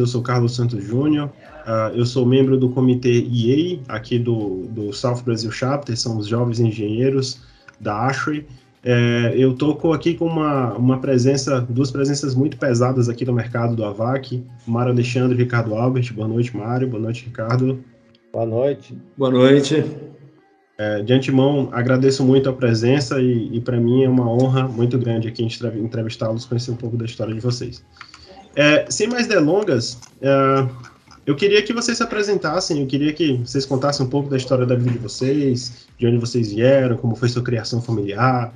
Eu sou Carlos Santos Júnior, uh, eu sou membro do comitê EA, aqui do, do South Brazil Chapter, são os jovens engenheiros da ASHRAE. É, eu estou aqui com uma, uma presença, duas presenças muito pesadas aqui no mercado do AVAC, Mário Alexandre e Ricardo Albert. Boa noite, Mário. Boa noite, Ricardo. Boa noite. Boa noite. É, de antemão, agradeço muito a presença e, e para mim é uma honra muito grande aqui entrevistá-los, conhecer um pouco da história de vocês. É, sem mais delongas, é, eu queria que vocês se apresentassem, eu queria que vocês contassem um pouco da história da vida de vocês, de onde vocês vieram, como foi sua criação familiar,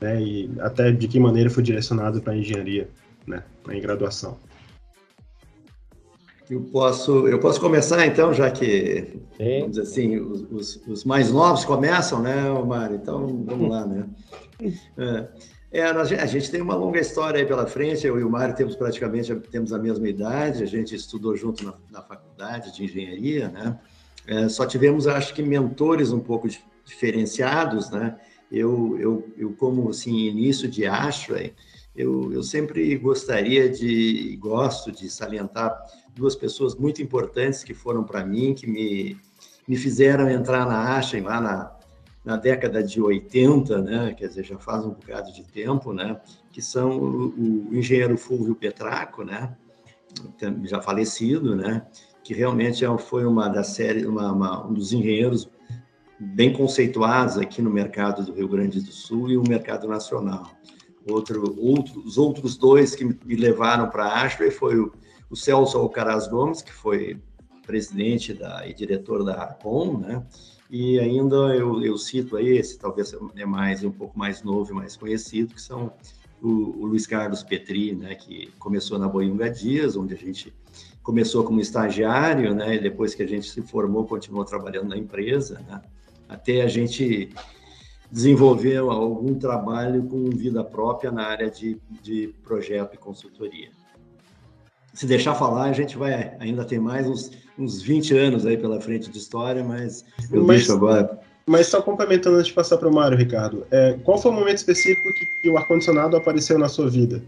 né, e até de que maneira foi direcionado para a engenharia, né, em graduação. Eu posso, eu posso começar então, já que, Sim. vamos dizer assim, os, os, os, mais novos começam, né, Mário? Então, vamos lá, né? É. É, a gente tem uma longa história aí pela frente. Eu e o Mário temos praticamente temos a mesma idade. A gente estudou junto na, na faculdade de engenharia, né? É, só tivemos, acho que, mentores um pouco diferenciados, né? Eu, eu, eu como assim início de Ashray, eu, eu sempre gostaria de gosto de salientar duas pessoas muito importantes que foram para mim, que me, me fizeram entrar na Ashray lá na na década de 80, né, quer dizer, já faz um bocado de tempo, né, que são o, o engenheiro Fulvio Petraco, né, já falecido, né, que realmente é foi uma das séries, uma, uma, um dos engenheiros bem conceituados aqui no mercado do Rio Grande do Sul e o mercado nacional. Outro, outro, os outros dois que me levaram para a Ashby foi o, o Celso Alcaraz Gomes, que foi presidente da, e diretor da Arcom, né, e ainda eu, eu cito aí, esse talvez é mais um pouco mais novo e mais conhecido, que são o, o Luiz Carlos Petri, né, que começou na Boiunga Dias, onde a gente começou como estagiário, né, e depois que a gente se formou, continuou trabalhando na empresa, né, até a gente desenvolver algum trabalho com vida própria na área de, de projeto e consultoria se deixar falar, a gente vai ainda tem mais uns, uns 20 anos aí pela frente de história, mas eu mas, deixo agora. Mas só complementando antes de passar para o Mário, Ricardo, é, qual foi o momento específico que, que o ar-condicionado apareceu na sua vida?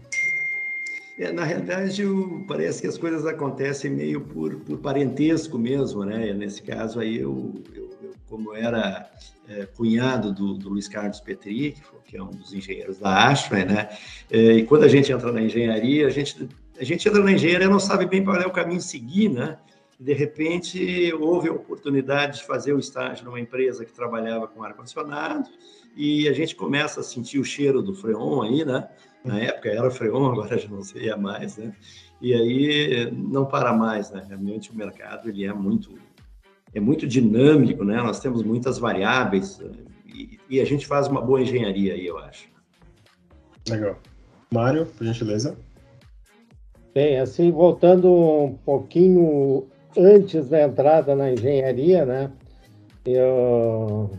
É, na realidade, parece que as coisas acontecem meio por, por parentesco mesmo, né? Nesse caso aí, eu, eu, eu como era é, cunhado do, do, Luiz Carlos Petri, que é um dos engenheiros da Ashra, né? É, e quando a gente entra na engenharia, a gente a gente entra na engenharia não sabe bem qual é o caminho seguir, né? De repente, houve a oportunidade de fazer o estágio numa empresa que trabalhava com ar-condicionado e a gente começa a sentir o cheiro do freon aí, né? Na época era freon, agora já não sei mais, né? E aí não para mais, né? Realmente o mercado ele é muito é muito dinâmico, né? Nós temos muitas variáveis e, e a gente faz uma boa engenharia aí, eu acho. Legal. Mário, por gentileza. Bem, assim, voltando um pouquinho antes da entrada na engenharia, né? Eu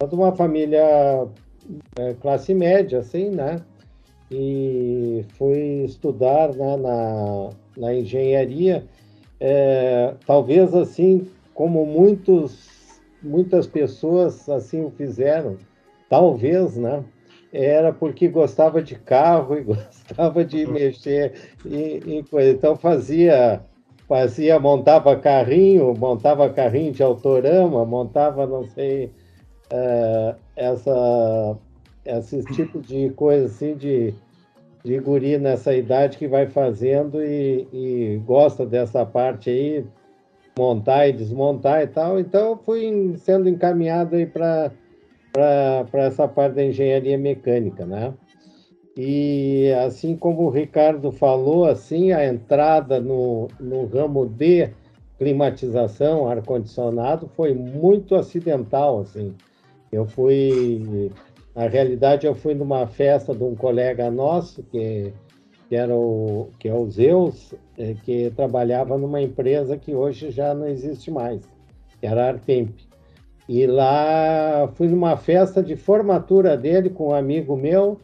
sou de uma família é, classe média, assim, né? E fui estudar né, na, na engenharia, é, talvez assim como muitos, muitas pessoas assim o fizeram, talvez, né? Era porque gostava de carro e gostava de mexer em, coisa. Então fazia, fazia, montava carrinho, montava carrinho de autorama, montava, não sei, uh, essa, esse tipo de coisa assim de, de guri nessa idade que vai fazendo e, e gosta dessa parte aí, montar e desmontar e tal. Então fui sendo encaminhado aí para para essa parte da engenharia mecânica, né? E assim como o Ricardo falou, assim a entrada no, no ramo de climatização, ar condicionado, foi muito acidental, assim. Eu fui, na realidade, eu fui numa festa de um colega nosso que que era o que é o Zeus, é, que trabalhava numa empresa que hoje já não existe mais, que era a Artemp. E lá fui numa festa de formatura dele com um amigo meu,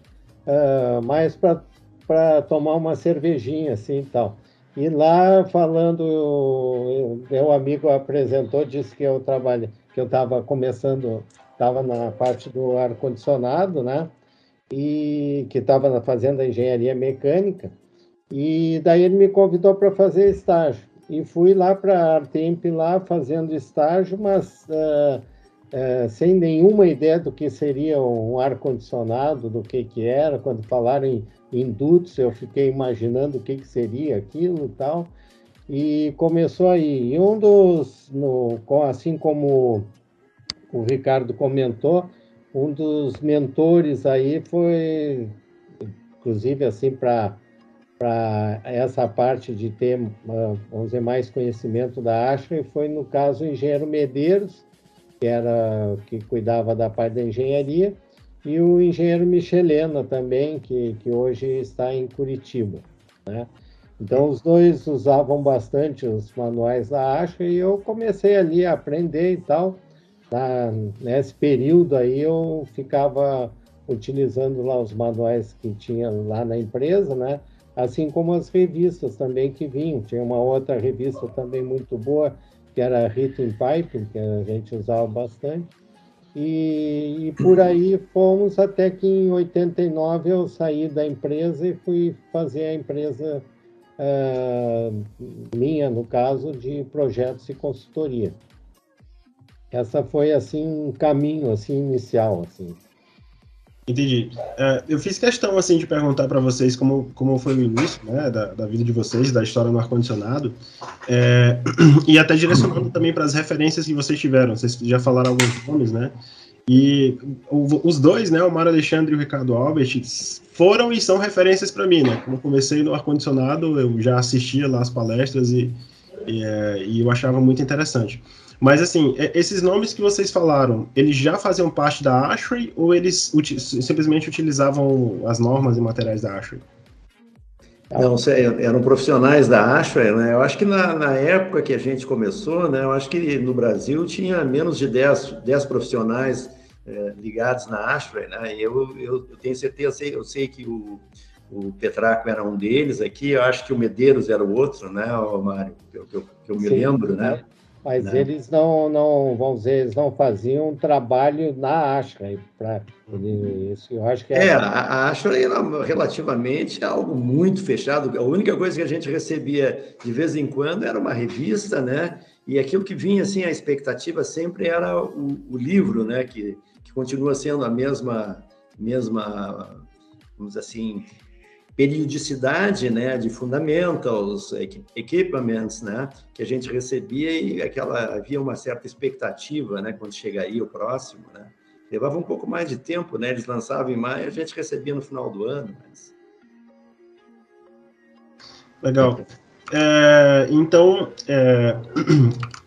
uh, mais para tomar uma cervejinha assim e tal. E lá falando, meu amigo apresentou, disse que eu trabalho, que eu estava começando, estava na parte do ar condicionado, né? E que estava fazendo a engenharia mecânica. E daí ele me convidou para fazer estágio. E fui lá para a Artemp, lá fazendo estágio, mas uh, uh, sem nenhuma ideia do que seria um ar-condicionado, do que, que era. Quando falaram em, em dutos, eu fiquei imaginando o que, que seria aquilo e tal. E começou aí. E um dos, no, assim como o Ricardo comentou, um dos mentores aí foi, inclusive, assim, para para essa parte de ter, vamos dizer, mais conhecimento da Ashley foi, no caso, o engenheiro Medeiros, que era que cuidava da parte da engenharia, e o engenheiro Michelena também, que, que hoje está em Curitiba, né? Então, os dois usavam bastante os manuais da Ashley e eu comecei ali a aprender e tal. Na, nesse período aí, eu ficava utilizando lá os manuais que tinha lá na empresa, né? Assim como as revistas também que vinham. Tinha uma outra revista também muito boa, que era Written Pipe, que a gente usava bastante. E, e, por aí fomos até que em 89 eu saí da empresa e fui fazer a empresa uh, minha, no caso, de projetos e consultoria. Essa foi, assim, um caminho, assim, inicial, assim. Entendi. Uh, eu fiz questão, assim, de perguntar para vocês como, como foi o início, né, da, da vida de vocês, da história no ar-condicionado, é, e até direcionando também para as referências que vocês tiveram. Vocês já falaram alguns nomes, né? E os dois, né, o Mário Alexandre e o Ricardo Albert, foram e são referências para mim, né? Como comecei no ar-condicionado, eu já assistia lá as palestras e, e, é, e, eu achava muito interessante. Mas, assim, esses nomes que vocês falaram, eles já faziam parte da Ashley ou eles uti simplesmente utilizavam as normas e materiais da Ashley? Não, eram profissionais da Ashley, né? Eu acho que na, na, época que a gente começou, né? Eu acho que no Brasil tinha menos de 10, 10 profissionais é, ligados na Ashley, né? E eu, eu, eu, tenho certeza, eu sei que o, o Petraco era um deles aqui, eu acho que o Medeiros era o outro, né, Mário? Que, que, que eu me Sim, lembro, né? Mas né? eles não, não, vamos dizer, eles não faziam um trabalho na Ashley para isso. Eu acho que é, é a Ashley era relativamente algo muito fechado. A única coisa que a gente recebia de vez em quando era uma revista, né? E aquilo que vinha assim, a expectativa sempre era o, o livro, né? Que, que continua sendo a mesma, mesma, vamos dizer assim, periodicidade né, de fundamentals, equipaments, né, que a gente recebia e aquela havia uma certa expectativa, né, quando chegaria o próximo, né. Levava um pouco mais de tempo, né, eles lançavam em maio, a gente recebia no final do ano. Mas... Legal. É, então, é,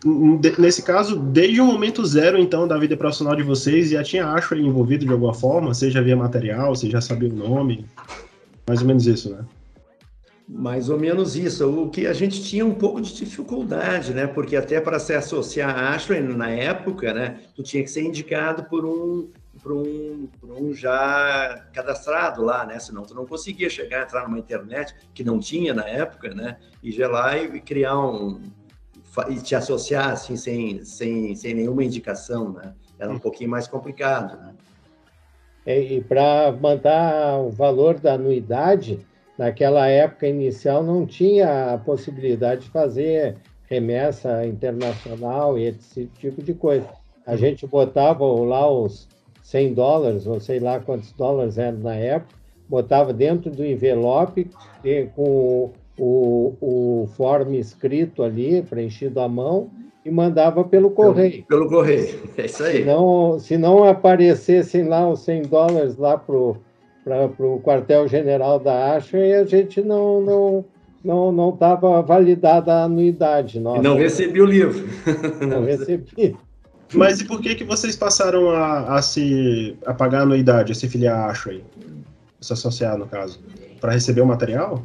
nesse caso, desde o momento zero, então, da vida profissional de vocês, já tinha Ashley envolvido de alguma forma? Já via material, você já sabia o nome? Mais ou menos isso, né? Mais ou menos isso. O que a gente tinha um pouco de dificuldade, né? Porque até para se associar a Ashley na época, né? Tu tinha que ser indicado por um, por um, por um já cadastrado lá, né? Senão tu não conseguia chegar, entrar numa internet que não tinha na época, né? E já lá e criar um e te associar assim sem, sem, sem nenhuma indicação, né? Era um pouquinho mais complicado, né? É, e para mandar o valor da anuidade, naquela época inicial não tinha a possibilidade de fazer remessa internacional e esse tipo de coisa. A gente botava lá os 100 dólares, ou sei lá quantos dólares eram na época, botava dentro do envelope com o, o form escrito ali, preenchido à mão, e mandava pelo correio. Pelo, pelo correio, é isso aí. Se não, se não aparecessem lá os 100 dólares lá para o quartel-general da Asher, a gente não não não não estava validada a anuidade. Nossa. E não recebi o livro. Não recebi. Mas e por que que vocês passaram a, a se a pagar a anuidade, a se filiar à Asher? Se associar, no caso? Para receber o material?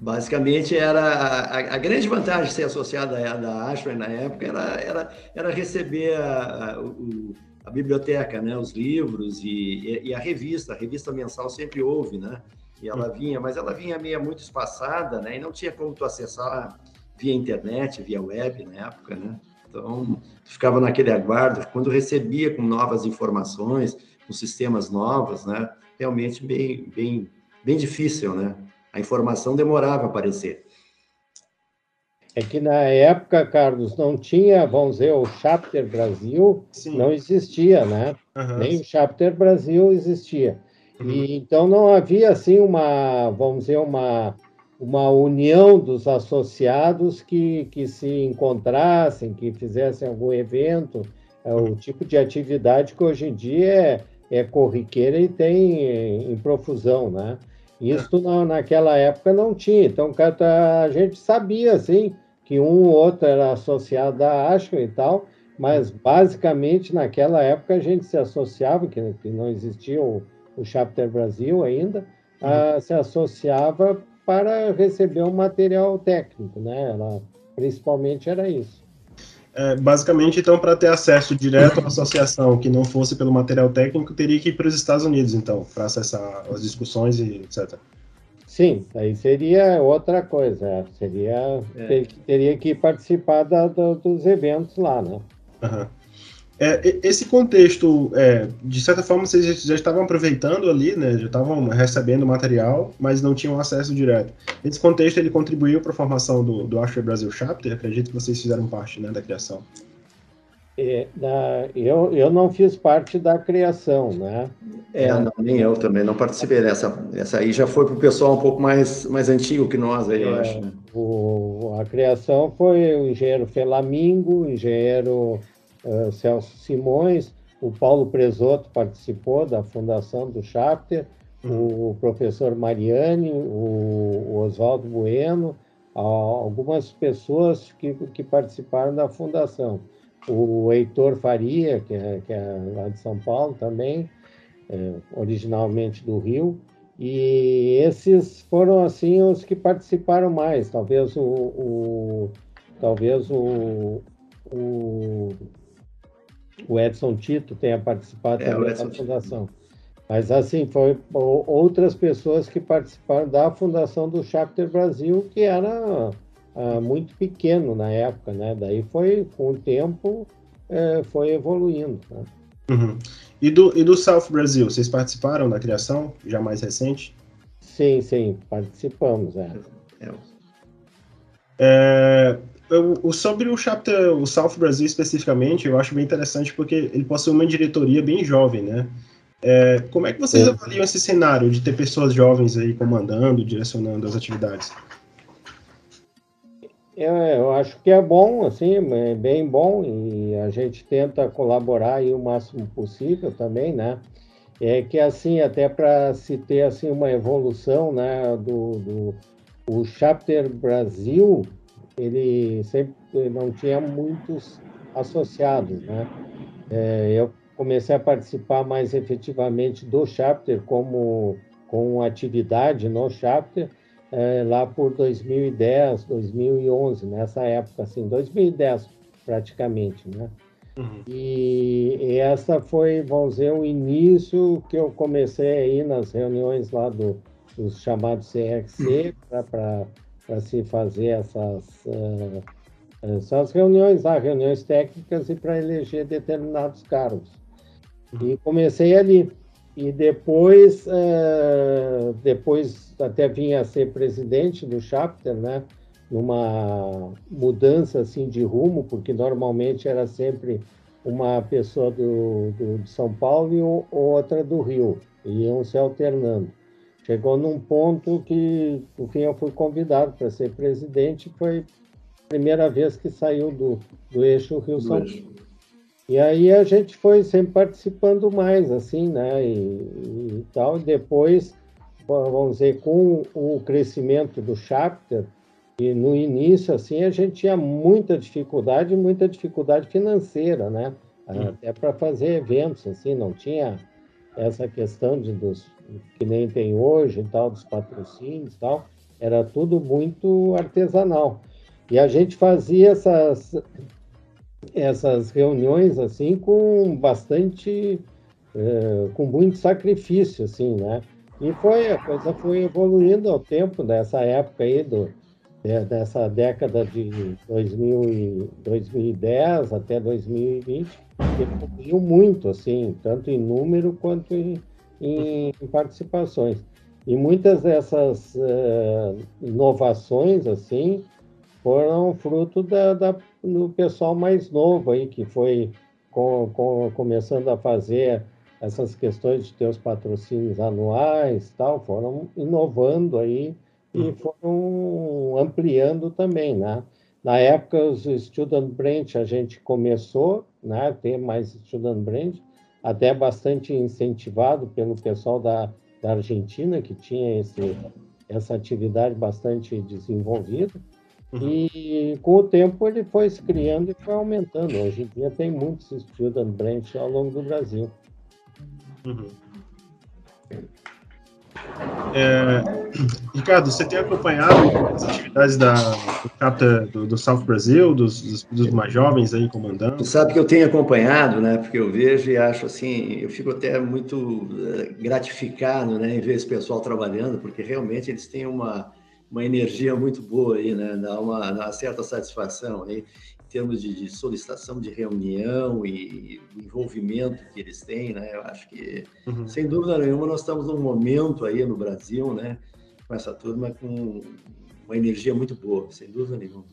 Basicamente, era a, a, grande vantagem de ser associada à da Ashray na época era, era, era receber a, a, o, a biblioteca, né, os livros e, e, a revista. A revista mensal sempre houve, né? E ela vinha, mas ela vinha meio muito espaçada, né? E não tinha como tu acessar via internet, via web na época, né? Então, ficava naquele aguardo. Quando recebia com novas informações, com sistemas novos, né? Realmente bem, bem, bem difícil, né? A informação demorava a aparecer. É que na época, Carlos, não tinha, vamos dizer, o Chapter Brasil, Sim. não existia, né? Uhum. Nem o Chapter Brasil existia. Uhum. E, então não havia, assim, uma, vamos dizer, uma, uma união dos associados que, que se encontrassem, que fizessem algum evento, é o tipo de atividade que hoje em dia é, é corriqueira e tem em profusão, né? Isso na, naquela época não tinha. Então, a gente sabia, assim, que um ou outro era associado à Ashwin e tal, mas basicamente naquela época a gente se associava, que, não existia o, o Chapter Brasil ainda, uhum. se associava para receber um material técnico, né? Ela, principalmente era isso. É, basicamente, então, para ter acesso direto à associação que não fosse pelo material técnico, teria que ir para os Estados Unidos, então, para acessar as discussões e etc. Sim, aí seria outra coisa, seria é. ter, teria que participar da, da, dos eventos lá, né? Uhum. É, esse contexto, é, de certa forma, vocês já estavam aproveitando ali, né? Já estavam recebendo material, mas não tinham acesso direto. Esse contexto ele contribuiu para a formação do, do Asher Brasil Chapter. Acredito que vocês fizeram parte, né, da criação. É, da, eu, eu não fiz parte da criação, né? É, não, nem eu também não participei dessa. Essa aí já foi para o pessoal um pouco mais, mais antigo que nós, aí, é, eu acho. Né? O, a criação foi o engenheiro Felamingo, o engenheiro uh, Celso Simões, o Paulo Presoto participou da fundação do Chapter, uhum. o professor Mariani, o, o Oswaldo Bueno, algumas pessoas que, que participaram da fundação. O Heitor Faria, que é, que é lá de São Paulo também, é, originalmente do Rio, e esses foram assim os que participaram mais. Talvez o, o talvez o, o o Edson Tito tenha participado é, também da fundação. Mas, assim, foi outras pessoas que participaram da fundação do Chapter Brasil, que era ah, muito pequeno na época, né? Daí foi, com o tempo, é, foi evoluindo. Né? Uhum. E, do, e do South Brasil, vocês participaram da criação, já mais recente? Sim, sim, participamos, é. é. é o, sobre o chapter, o South Brasil especificamente, eu acho bem interessante porque ele possui uma diretoria bem jovem, né? É, como é que vocês é. avaliam esse cenário de ter pessoas jovens aí comandando, direcionando as atividades? Eu, eu acho que é bom, assim, é bem bom e a gente tenta colaborar aí o máximo possível também, né? É que assim, até para se ter assim uma evolução, né, do, do o Chapter Brasil, ele sempre não tinha muitos associados, né? É, eu comecei a participar mais efetivamente do chapter como com atividade no chapter é, lá por 2010, 2011, nessa época assim, 2010 praticamente, né? Uhum. E, e, essa foi, vamos dizer, o início que eu comecei aí nas reuniões lá do, dos chamados CRC uhum. para para se fazer essas, uh, essas reuniões lá, reuniões técnicas e para eleger determinados cargos. E comecei ali. E depois, uh, depois até vim a ser presidente do chapter, né? Numa mudança assim de rumo, porque normalmente era sempre uma pessoa do, do de São Paulo e outra do Rio, iam se alternando. Chegou num ponto que, no fim, eu fui convidado para ser presidente, foi a primeira vez que saiu do, do eixo Rio-São Paulo. E aí a gente foi sempre participando mais, assim, né, e, e tal. E depois, vamos dizer, com o crescimento do chapter, e no início, assim, a gente tinha muita dificuldade, muita dificuldade financeira, né? Até para fazer eventos, assim, não tinha essa questão de, dos, que nem tem hoje, tal, dos patrocínios tal, era tudo muito artesanal. E a gente fazia essas, essas reuniões assim com bastante, é, com muito sacrifício, assim, né? E foi, a coisa foi evoluindo ao tempo dessa época aí, do, dessa década de 2000 e 2010 até 2020, evoluiu muito, assim, tanto em número quanto em, em, em participações. E muitas dessas uh, inovações, assim, foram fruto da, da, do pessoal mais novo aí, que foi com, com, começando a fazer essas questões de ter os patrocínios anuais tal, foram inovando aí e uhum. foram ampliando também, né? Na época, os Student Branch, a gente começou né, a ter mais Student Branch, até bastante incentivado pelo pessoal da, da Argentina, que tinha esse, essa atividade bastante desenvolvida. Uhum. E com o tempo ele foi se criando e foi aumentando. Hoje em dia tem muitos Student Branch ao longo do Brasil. Uhum. É, Ricardo, você tem acompanhado as atividades da, do CAPTA do, do South Brasil, dos, dos, dos, mais jovens aí comandando? Tu sabe que eu tenho acompanhado, né? Porque eu vejo e acho assim, eu fico até muito eh, gratificado, né, em ver esse pessoal trabalhando, porque realmente eles têm uma, uma energia muito boa aí, né? Dá uma, dá uma certa satisfação aí termos de, de, solicitação de reunião e envolvimento que eles têm, né? Eu acho que, uhum. sem dúvida nenhuma, nós estamos num momento aí no Brasil, né? Com essa turma com uma energia muito boa, sem dúvida nenhuma.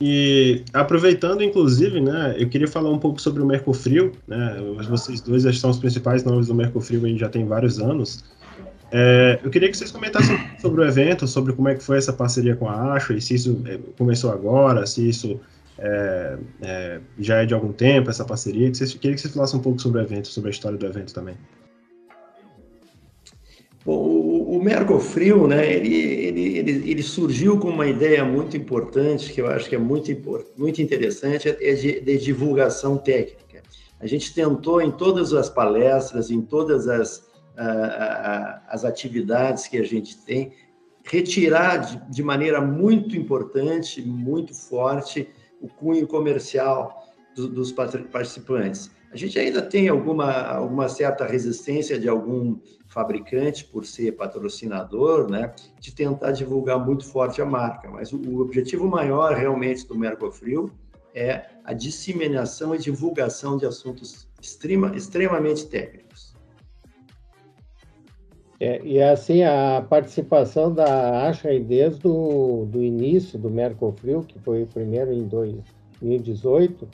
E aproveitando, inclusive, né, eu queria falar um pouco sobre o Mercofrio, né, vocês dois já são os principais nomes do Mercofrio, a gente já tem vários anos, é, eu queria que vocês comentassem sobre o evento, sobre como é que foi essa parceria com a Ashley, se isso é, começou agora, se isso é, é, já é de algum tempo, essa parceria. Que vocês, queria que vocês falassem um pouco sobre o evento, sobre a história do evento também. Bom, o, o Mercofrio, né, ele, ele, ele, ele, surgiu com uma ideia muito importante, que eu acho que é muito, muito interessante, é de, de divulgação técnica. A gente tentou em todas as palestras, em todas as, as atividades que a gente tem, retirar de, de maneira muito importante, muito forte, o cunho comercial do, dos participantes. A gente ainda tem alguma, alguma certa resistência de algum fabricante, por ser patrocinador, né, de tentar divulgar muito forte a marca, mas o, o objetivo maior realmente do Mercofrio é a disseminação e divulgação de assuntos extrema, extremamente técnicos. É, e assim, a participação da Asha desde o do início do Mercofrio, que foi o primeiro em 2018,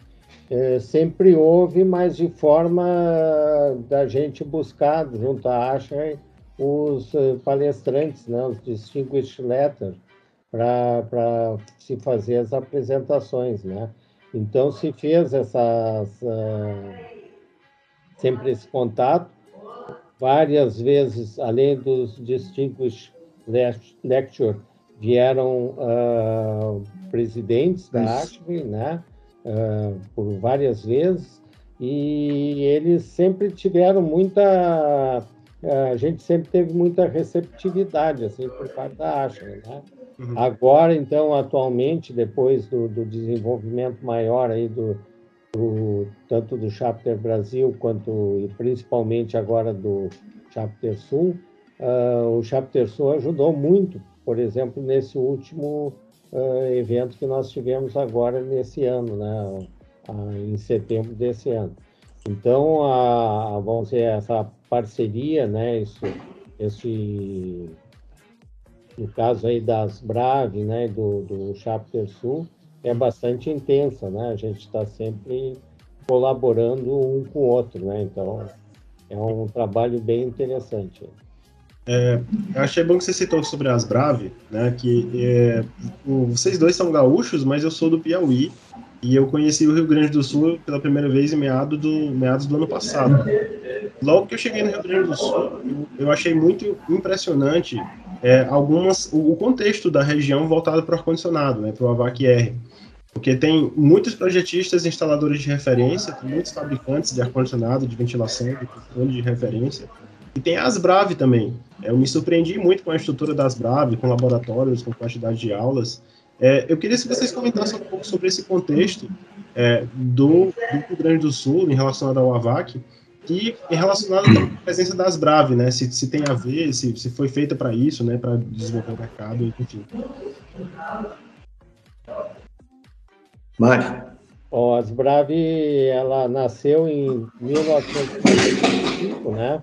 é, sempre houve, mas de forma da gente buscar, junto à Asha, os eh, palestrantes, né, os Distinguished Letters, para se fazer as apresentações. Né? Então, se fez essas, uh, sempre esse contato, várias vezes, além dos Distinguished Lecture, vieram uh, presidentes da ASPE, né, uh, por várias vezes, e eles sempre tiveram muita, uh, a gente sempre teve muita receptividade, assim, por parte da ASPE, né. Uhum. Agora, então, atualmente, depois do, do desenvolvimento maior aí do, tanto do Chapter Brasil quanto e principalmente agora do Chapter Sul, uh, o Chapter Sul ajudou muito, por exemplo, nesse último uh, evento que nós tivemos agora nesse ano, né, uh, em setembro desse ano. Então, a, vamos dizer, essa parceria, né, isso, esse, no caso aí das Brave, né, do, do Chapter Sul, é bastante intensa, né? A gente está sempre colaborando um com o outro, né? Então, é um trabalho bem interessante. É, eu achei bom que você citou sobre as Brave, né? Que é, o, vocês dois são gaúchos, mas eu sou do Piauí e eu conheci o Rio Grande do Sul pela primeira vez em do, meados do ano passado. Logo que eu cheguei no Rio Grande do Sul, eu, eu achei muito impressionante é, algumas o, o, contexto da região voltado para o ar-condicionado, né? Para o AVAC R porque tem muitos projetistas e instaladores de referência, tem muitos fabricantes de ar-condicionado, de ventilação, de controle de referência. E tem as Brave também. É, eu me surpreendi muito com a estrutura das Brave, com laboratórios, com quantidade de aulas. É, eu queria que vocês comentassem um pouco sobre esse contexto é, do, do, Rio Grande do Sul em relação ao AVAC e relacionado com a presença das Brave, né? Se, se tem a ver, se, se foi feita para isso, né? Para desenvolver o mercado, enfim. Mário. Ó, as Brave, ela nasceu em 1945, né?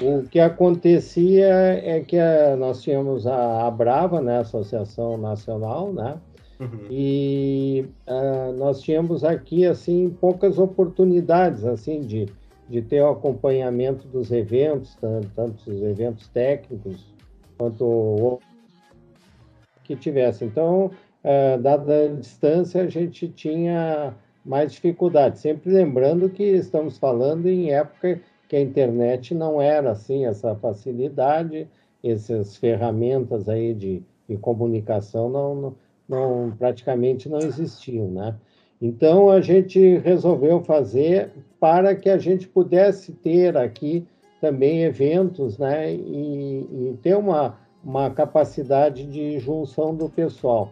O que acontecia é que a, nós tínhamos a, a Brava, né, Associação Nacional, né, uhum. e uh, nós tínhamos aqui assim poucas oportunidades assim de, de ter o acompanhamento dos eventos, tanto, tanto os eventos técnicos quanto que tivesse. Então, uh, dada a distância, a gente tinha mais dificuldade. Sempre lembrando que estamos falando em época que a internet não era assim essa facilidade, essas ferramentas aí de, de comunicação não, não, não, praticamente não existiam, né? Então a gente resolveu fazer para que a gente pudesse ter aqui também eventos, né? E, e ter uma, uma capacidade de junção do pessoal.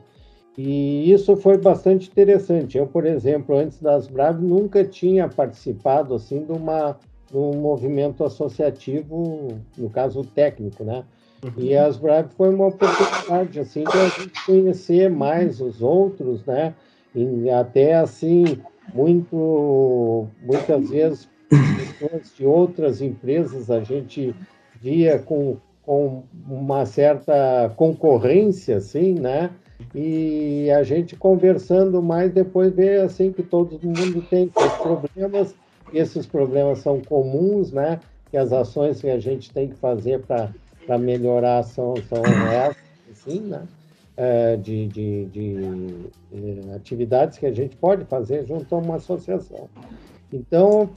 E isso foi bastante interessante. Eu, por exemplo, antes das Braves, nunca tinha participado assim de uma um movimento associativo, no caso técnico, né? Uhum. E as Brave foi uma oportunidade assim de a gente conhecer mais os outros, né? E até assim muito muitas vezes pessoas de outras empresas a gente via com, com uma certa concorrência, assim, né? E a gente conversando mais depois vê assim que todo mundo tem problemas esses problemas são comuns, né? E as ações que a gente tem que fazer para melhorar são, são essas, assim, né? É, de, de, de, de, é, atividades que a gente pode fazer junto a uma associação. Então,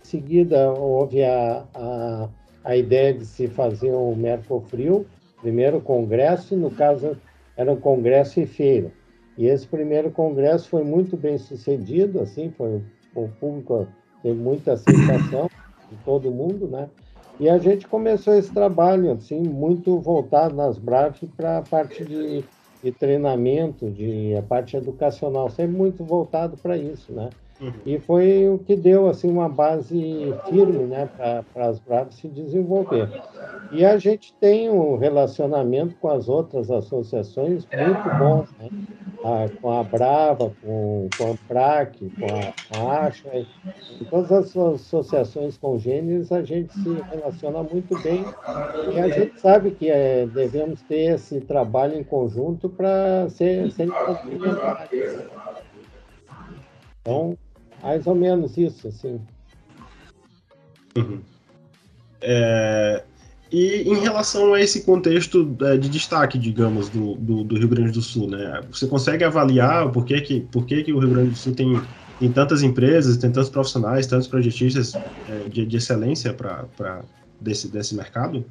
em seguida, houve a, a, a ideia de se fazer o Mercofrio, primeiro congresso, no caso era um congresso e feira. E esse primeiro congresso foi muito bem sucedido, assim, foi o público teve muita aceitação de todo mundo, né? E a gente começou esse trabalho, assim, muito voltado nas Brave para a parte de, de, treinamento, de a parte educacional, sempre muito voltado para isso, né? Uhum. E foi o que deu assim uma base firme né, para as Bravas se desenvolver. E a gente tem um relacionamento com as outras associações muito bom, né? ah, com a Brava, com, com a Amprac, com a, Acha, em todas as associações congêneres a gente se relaciona muito bem e a gente sabe que é, devemos ter esse trabalho em conjunto para ser, ser complementares. Então, mais ou menos isso, assim. Uhum. É, e em relação a esse contexto é, de destaque, digamos, do, do, do, Rio Grande do Sul, né? Você consegue avaliar por que, que, por que, que o Rio Grande do Sul tem, tem tantas empresas, tem tantos profissionais, tantos projetistas é, de, de excelência para desse, desse mercado?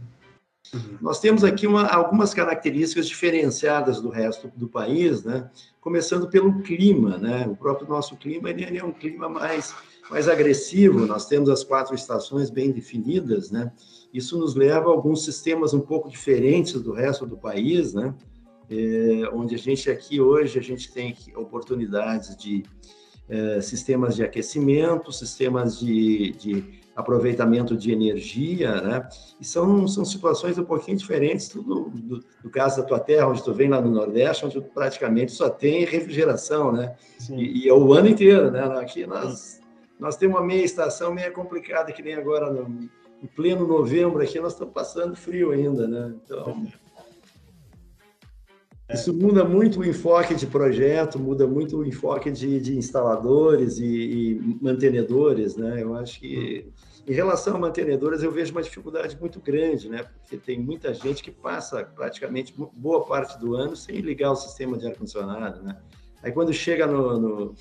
Uhum. Nós temos aqui uma, algumas características diferenciadas do resto do país, né? começando pelo clima. Né? O próprio nosso clima ele, é um clima mais, mais agressivo, nós temos as quatro estações bem definidas, né? isso nos leva a alguns sistemas um pouco diferentes do resto do país, né? É, onde a gente aqui hoje a gente tem oportunidades de é, sistemas de aquecimento, sistemas de, de aproveitamento de energia, né? E são, são situações um pouquinho diferentes do, do, do, caso da tua terra, onde tu vem lá no Nordeste, onde praticamente só tem refrigeração, né? E, e, é o ano inteiro, né? Aqui nós, nós temos uma meia estação meio complicada, que nem agora no, em pleno novembro aqui, nós estamos passando frio ainda, né? Então... Isso muda muito o enfoque de projeto, muda muito o enfoque de, de instaladores e, e, mantenedores, né? Eu acho que em relação a mantenedores eu vejo uma dificuldade muito grande, né? Porque tem muita gente que passa praticamente boa parte do ano sem ligar o sistema de ar condicionado, né? Aí quando chega no, no,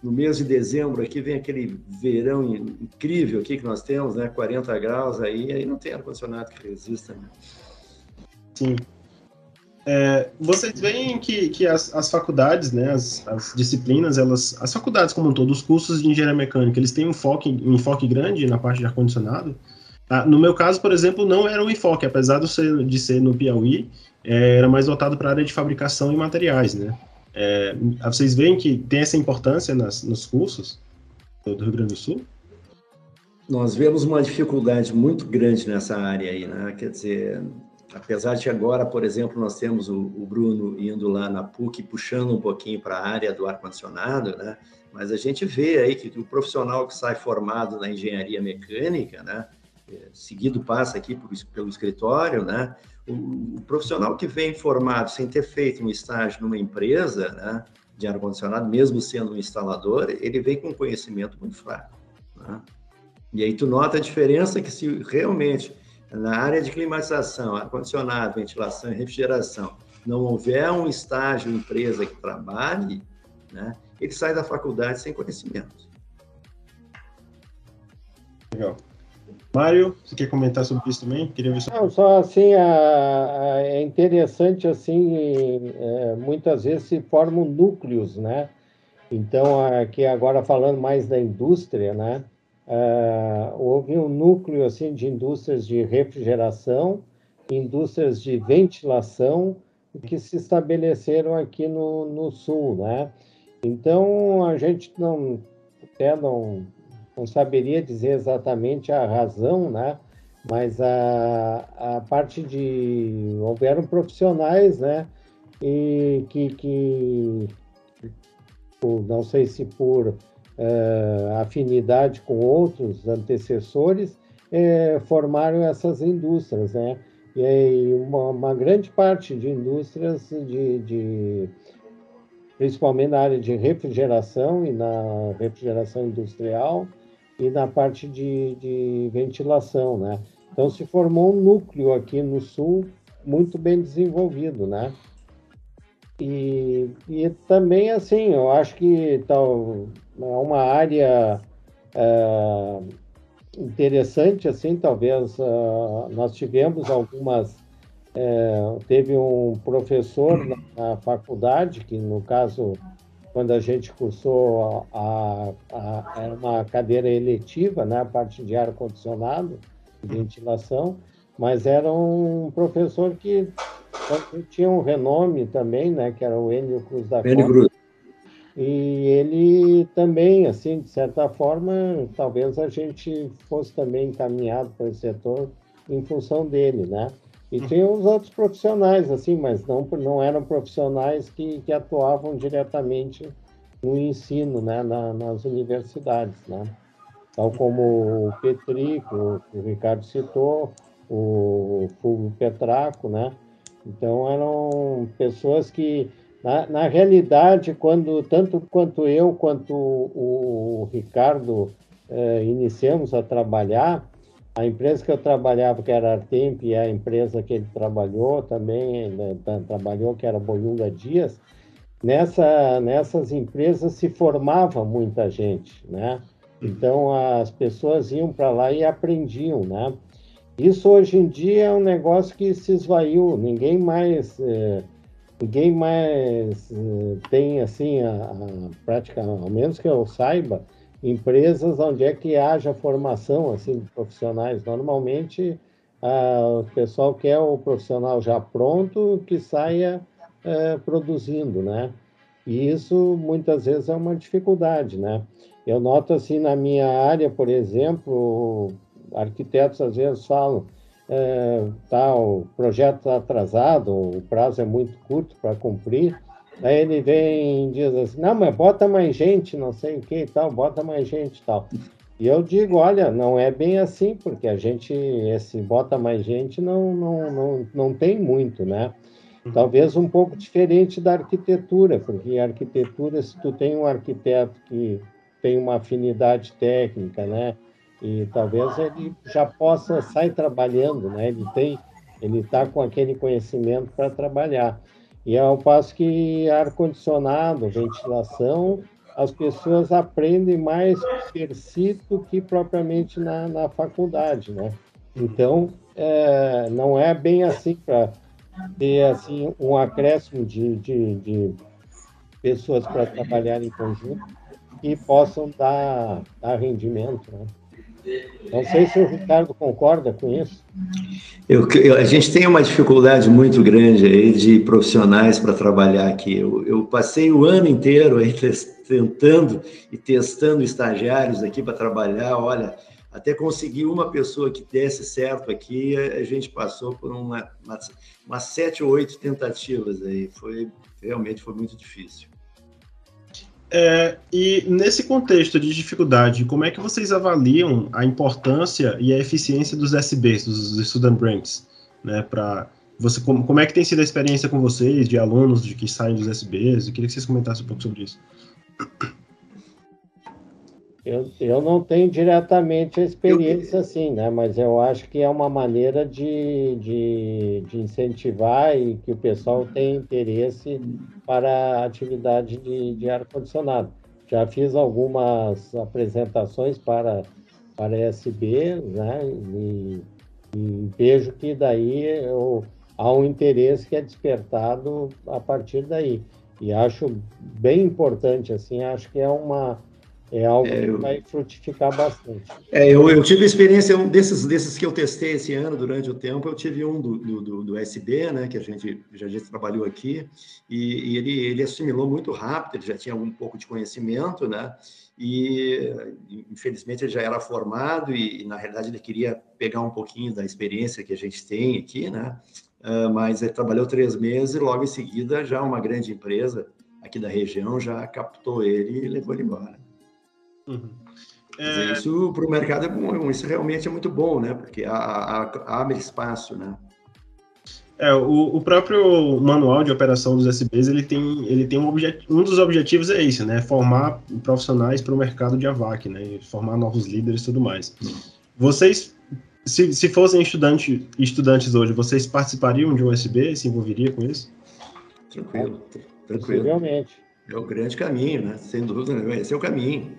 no mês de dezembro aqui vem aquele verão incrível aqui que nós temos, né? 40 graus aí, aí não tem ar condicionado que resista. Né? Sim. É, vocês veem que, que as, as faculdades, né, as, as, disciplinas, elas, as faculdades como um todo, os cursos de engenharia mecânica, eles têm um enfoque, um enfoque grande na parte de ar-condicionado. Ah, no meu caso, por exemplo, não era um enfoque, apesar de ser, de ser no Piauí, é, era mais voltado para a área de fabricação e materiais, né? É, vocês veem que tem essa importância nas, nos cursos do, do Rio Grande do Sul? Nós vemos uma dificuldade muito grande nessa área aí, né? Quer dizer, apesar de agora, por exemplo, nós temos o, o Bruno indo lá na PUC, puxando um pouquinho para a área do ar-condicionado, né? Mas a gente vê aí que o profissional que sai formado na engenharia mecânica, né? É, seguido passa aqui por, pelo escritório, né? O, o, profissional que vem formado sem ter feito um estágio numa empresa, né? De ar-condicionado, mesmo sendo um instalador, ele vem com um conhecimento muito fraco, né? E aí tu nota a diferença que se realmente na área de climatização, ar-condicionado, ventilação e refrigeração, não houver um estágio empresa que trabalhe, né, ele sai da faculdade sem conhecimento. Legal. Mário, você quer comentar sobre isso também? Queria ver Não, só assim, a, a, é interessante assim, é, muitas vezes se formam núcleos, né? Então, aqui agora falando mais da indústria, né? Uh, houve um núcleo assim de indústrias de refrigeração, indústrias de ventilação que se estabeleceram aqui no, no sul, né? Então a gente não até não, não saberia dizer exatamente a razão, né? Mas a, a parte de houveram profissionais, né? E que, que não sei se por uh, afinidade com outros antecessores, uh, formaram essas indústrias, né? E uma, uma grande parte de indústrias, de, de, principalmente na área de refrigeração e na refrigeração industrial e na parte de, de ventilação, né? Então se formou um núcleo aqui no sul muito bem desenvolvido, né? E, e também, assim, eu acho que tal, é uma área é, interessante, assim, talvez uh, nós tivemos algumas. É, teve um professor na, na, faculdade, que no caso, quando a gente cursou a, a, a, era uma cadeira eletiva, né, a parte de ar-condicionado, ventilação, mas era um professor que tinha um renome também, né, que era o Enio Cruz da Enio Cruz. E ele também, assim, de certa forma, talvez a gente fosse também encaminhado para esse setor em função dele, né? E uhum. tinha os outros profissionais, assim, mas não, não eram profissionais que, que atuavam diretamente no ensino, né, na, nas universidades, né? Tal como o Petrico, o Ricardo citou, o Fulvio Petraco, né? Então eram pessoas que, na, na realidade, quando tanto quanto eu quanto o, o Ricardo eh, iniciamos a trabalhar, a empresa que eu trabalhava, que era a Artemp, e a empresa que ele trabalhou também, né, trabalhou, que era Boiunga Dias, nessa, nessas empresas se formava muita gente, né? Então as pessoas iam para lá e aprendiam, né? Isso hoje em dia é um negócio que se esvaiu, ninguém mais, é, ninguém mais é, tem assim a, a prática, ao menos que eu saiba, empresas onde é que haja formação assim de profissionais. Normalmente o pessoal quer o profissional já pronto que saia é, produzindo, né? E isso muitas vezes é uma dificuldade, né? Eu noto assim na minha área, por exemplo, arquitetos às vezes falam, é, tá, o projeto está atrasado, o prazo é muito curto para cumprir, aí ele vem e diz assim, não, mas bota mais gente, não sei o que e tal, bota mais gente e tal. E eu digo, olha, não é bem assim, porque a gente, esse bota mais gente não, não, não, não tem muito, né? Uhum. Talvez um pouco diferente da arquitetura, porque a arquitetura, se tu tem um arquiteto que tem uma afinidade técnica, né? E talvez ele já possa sair trabalhando, né? Ele tem, ele está com aquele conhecimento para trabalhar. E ao passo que ar condicionado, ventilação, as pessoas aprendem mais per si do que propriamente na, na faculdade, né? Então, é, não é bem assim para ter assim um acréscimo de, de, de pessoas para trabalhar em conjunto e possam dar, dar rendimento, né? Não sei se o Ricardo concorda com isso. Eu, eu, a gente tem uma dificuldade muito grande aí de profissionais para trabalhar aqui. Eu, eu, passei o ano inteiro aí tentando e testando estagiários aqui para trabalhar. Olha, até conseguir uma pessoa que desse certo aqui, a gente passou por uma, uma, umas sete ou oito tentativas aí. Foi realmente foi muito difícil. É, e nesse contexto de dificuldade, como é que vocês avaliam a importância e a eficiência dos SBs, dos Student Brands, né, para você como, como é que tem sido a experiência com vocês, de alunos de que saem dos SBs? Eu queria que vocês comentassem um pouco sobre isso. Eu, eu não tenho diretamente a experiência eu... assim, né? Mas eu acho que é uma maneira de, de, de incentivar e que o pessoal tenha interesse para a atividade de, de ar-condicionado. Já fiz algumas apresentações para, para SB, né? E, e vejo que daí eu, há um interesse que é despertado a partir daí. E acho bem importante, assim, acho que é uma é algo é, eu, que vai frutificar bastante. É, eu, eu tive experiência, um desses, desses que eu testei esse ano durante o tempo, eu tive um do, do, do SB, né, que a gente já, já trabalhou aqui, e, e, ele, ele assimilou muito rápido, ele já tinha um pouco de conhecimento, né, e infelizmente ele já era formado e, na realidade ele queria pegar um pouquinho da experiência que a gente tem aqui, né, uh, mas ele trabalhou três meses e logo em seguida já uma grande empresa aqui da região já captou ele e levou ele embora. Uhum. É... Isso para o mercado é bom, isso realmente é muito bom, né? Porque abre espaço, né? É, o, o, próprio manual de operação dos SBs, ele tem, ele tem um, objet, um dos objetivos é esse, né? Formar profissionais para o mercado de AVAC, né? Formar novos líderes e tudo mais. Vocês, se, se fossem estudante, estudantes hoje, vocês participariam de um SB? Se envolveriam com isso? Tranquilo, tranquilo. Realmente. É o grande caminho, né? Sem dúvida, esse é o caminho.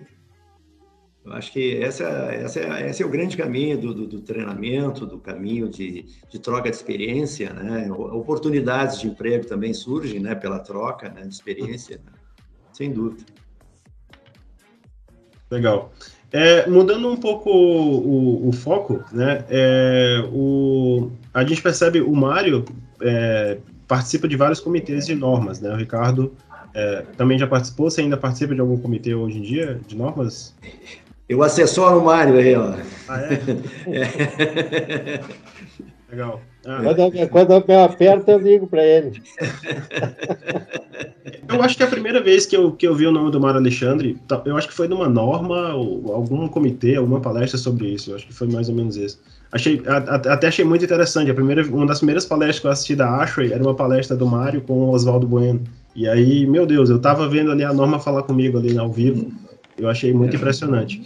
Eu acho que essa, essa, esse é o grande caminho do, do, do treinamento, do caminho de, de, troca de experiência, né? Oportunidades de emprego também surgem, né? Pela troca né? de experiência, né? sem dúvida. Legal. É, mudando um pouco o, o, o foco, né? É, o, a gente percebe o Mário é, participa de vários comitês de normas, né? O Ricardo é, também já participou. Você ainda participa de algum comitê hoje em dia de normas? Eu assessoro o Mário aí, ó. Ah, é? é. Legal. Ah, quando, quando eu aperto, eu ligo para ele. Eu acho que é a primeira vez que eu, que eu vi o nome do Mário Alexandre, tá, eu acho que foi numa norma, ou algum comitê, alguma palestra sobre isso. Eu acho que foi mais ou menos isso. Achei, até achei muito interessante. A primeira, uma das primeiras palestras que eu assisti da Ashley era uma palestra do Mário com o Oswaldo Bueno. E aí, meu Deus, eu tava vendo ali a norma falar comigo ali ao vivo. Eu achei muito é. impressionante.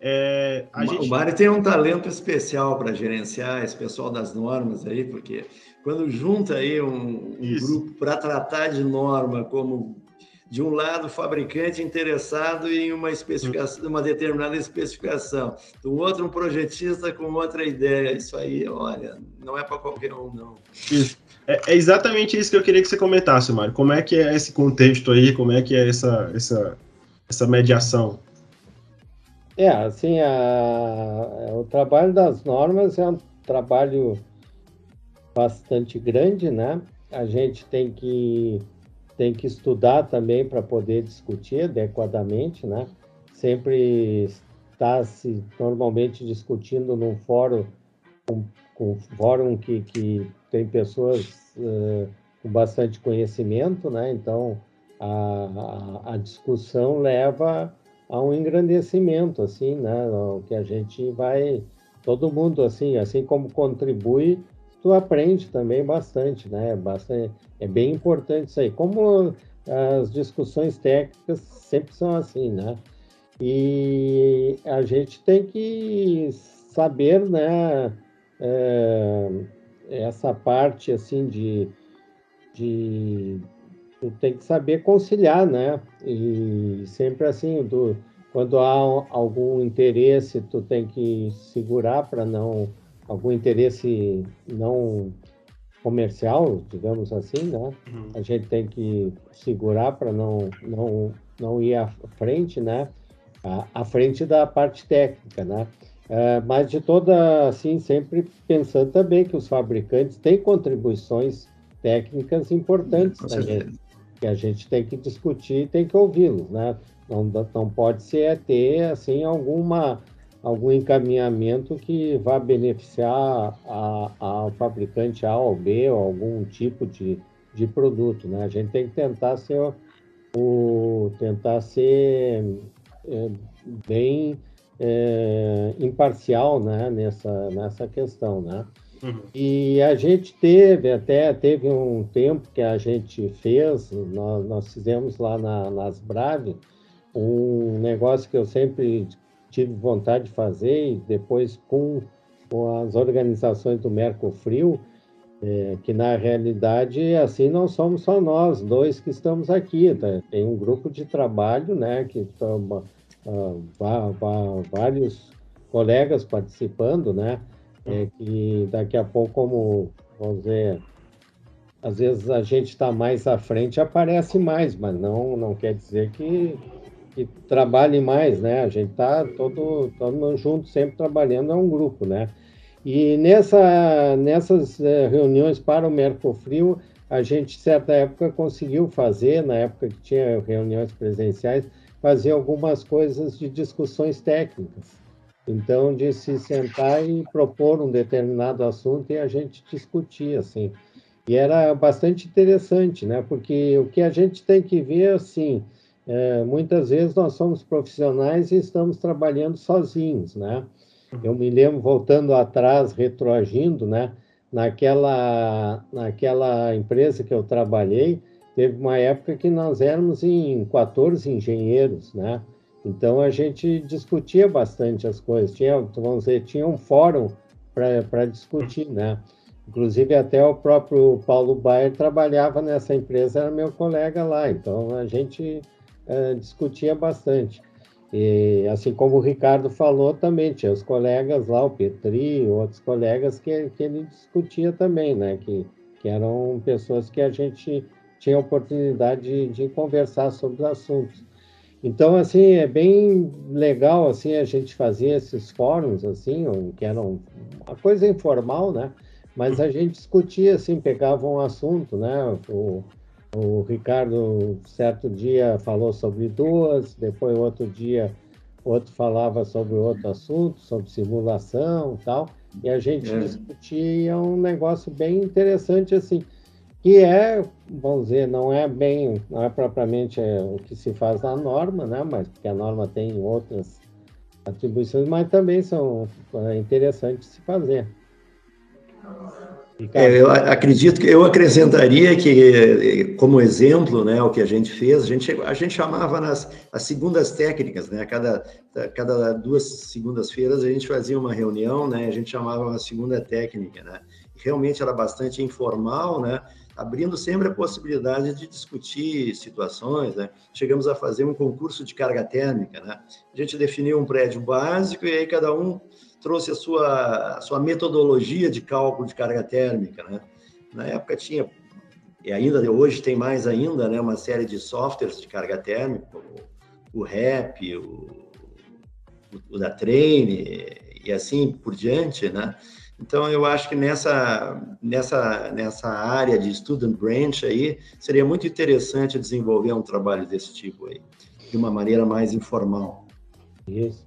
É, o gente... Mário tem um talento especial para gerenciar esse pessoal das normas aí, porque quando junta aí um, um grupo para tratar de norma como de um lado fabricante interessado em uma especificação, uma determinada especificação, do outro um projetista com outra ideia. Isso aí, olha, não é para qualquer um, não. Isso. É, é, exatamente isso que eu queria que você comentasse, Mário. Como é que é esse contexto aí? Como é que é essa, essa, essa mediação? É, assim, a, o trabalho das normas é um trabalho bastante grande, né? A gente tem que, tem que estudar também para poder discutir adequadamente, né? Sempre está se normalmente discutindo num fórum, com fórum que, que tem pessoas uh, com bastante conhecimento, né? Então, a, a, discussão leva a um engrandecimento, assim, né? O que a gente vai, todo mundo, assim, assim como contribui, tu aprende também bastante, né? Bastante, é bem importante isso aí. Como as discussões técnicas sempre são assim, né? E a gente tem que saber, né? É, essa parte, assim, de, de tu tem que saber conciliar, né? E sempre assim, do, quando há algum interesse, tu tem que segurar para não algum interesse não comercial, digamos assim, né? Uhum. A gente tem que segurar para não, não não ir à frente, né? À, à frente da parte técnica, né? É, mas de toda, assim, sempre pensando também que os fabricantes têm contribuições técnicas importantes também que a gente tem que discutir e tem que ouvi-los, né? Não, não pode ser ter, assim, alguma, algum encaminhamento que vá beneficiar ao fabricante A ou B ou algum tipo de, de produto, né? A gente tem que tentar ser o tentar ser é, bem é, imparcial, né? Nessa nessa questão, né? Uhum. E a gente teve até teve um tempo que a gente fez, nós, nós fizemos lá na, nas Brave um negócio que eu sempre tive vontade de fazer e depois com, com as organizações do Mercofrio, é, que na realidade assim não somos só nós dois que estamos aqui, tá? tem um grupo de trabalho, né, que toma uh, vários colegas participando, né, é, que daqui a pouco como vamos dizer às vezes a gente está mais à frente aparece mais, mas não não quer dizer que que trabalhe mais, né? A gente tá todo, todo junto, sempre trabalhando, é um grupo, né? E nessa, nessas eh, reuniões para o Mercofrio, a gente, certa época, conseguiu fazer, na época que tinha reuniões presenciais, fazer algumas coisas de discussões técnicas. Então, de se sentar e propor um determinado assunto e a gente discutir, assim. E era bastante interessante, né? Porque o que a gente tem que ver, assim, é, muitas vezes nós somos profissionais e estamos trabalhando sozinhos, né? Eu me lembro, voltando atrás, retroagindo, né? Naquela, naquela empresa que eu trabalhei, teve uma época que nós éramos em 14 engenheiros, né? Então a gente discutia bastante as coisas, tinha, vamos dizer, tinha um fórum para discutir, né? Inclusive até o próprio Paulo Bayer trabalhava nessa empresa, era meu colega lá, então a gente uh, discutia bastante. E, assim como o Ricardo falou também, tinha os colegas lá, o Petri, outros colegas que, que ele discutia também, né? Que, que eram pessoas que a gente tinha oportunidade de, de conversar sobre os assuntos. Então, assim, é bem legal, assim, a gente fazer esses fóruns, assim, que eram uma coisa informal, né? Mas a gente discutia, assim, pegava um assunto, né? O, o Ricardo, certo dia, falou sobre duas, depois outro dia, outro falava sobre outro assunto, sobre simulação tal, e a gente é. discutia um negócio bem interessante, assim, que é, vamos dizer, não é bem, não é propriamente é, o que se faz na norma, né, mas porque a norma tem outras atribuições, mas também são é, interessantes de se fazer. É, eu acredito que eu acrescentaria que, como exemplo, né, o que a gente fez, a gente, a gente chamava nas as segundas técnicas, né, cada, cada duas segundas-feiras a gente fazia uma reunião, né, a gente chamava uma segunda técnica, né, realmente era bastante informal, né, abrindo sempre a possibilidade de discutir situações, né, chegamos a fazer um concurso de carga térmica, né, a gente definiu um prédio básico e aí cada um trouxe a sua, a sua metodologia de cálculo de carga térmica. Né? Na época tinha, e ainda hoje tem mais ainda, né, uma série de softwares de carga térmica, como o REP, o, o, da Train e assim por diante, né? Então, eu acho que nessa, nessa, nessa área de student branch aí, seria muito interessante desenvolver um trabalho desse tipo aí, de uma maneira mais informal. Isso.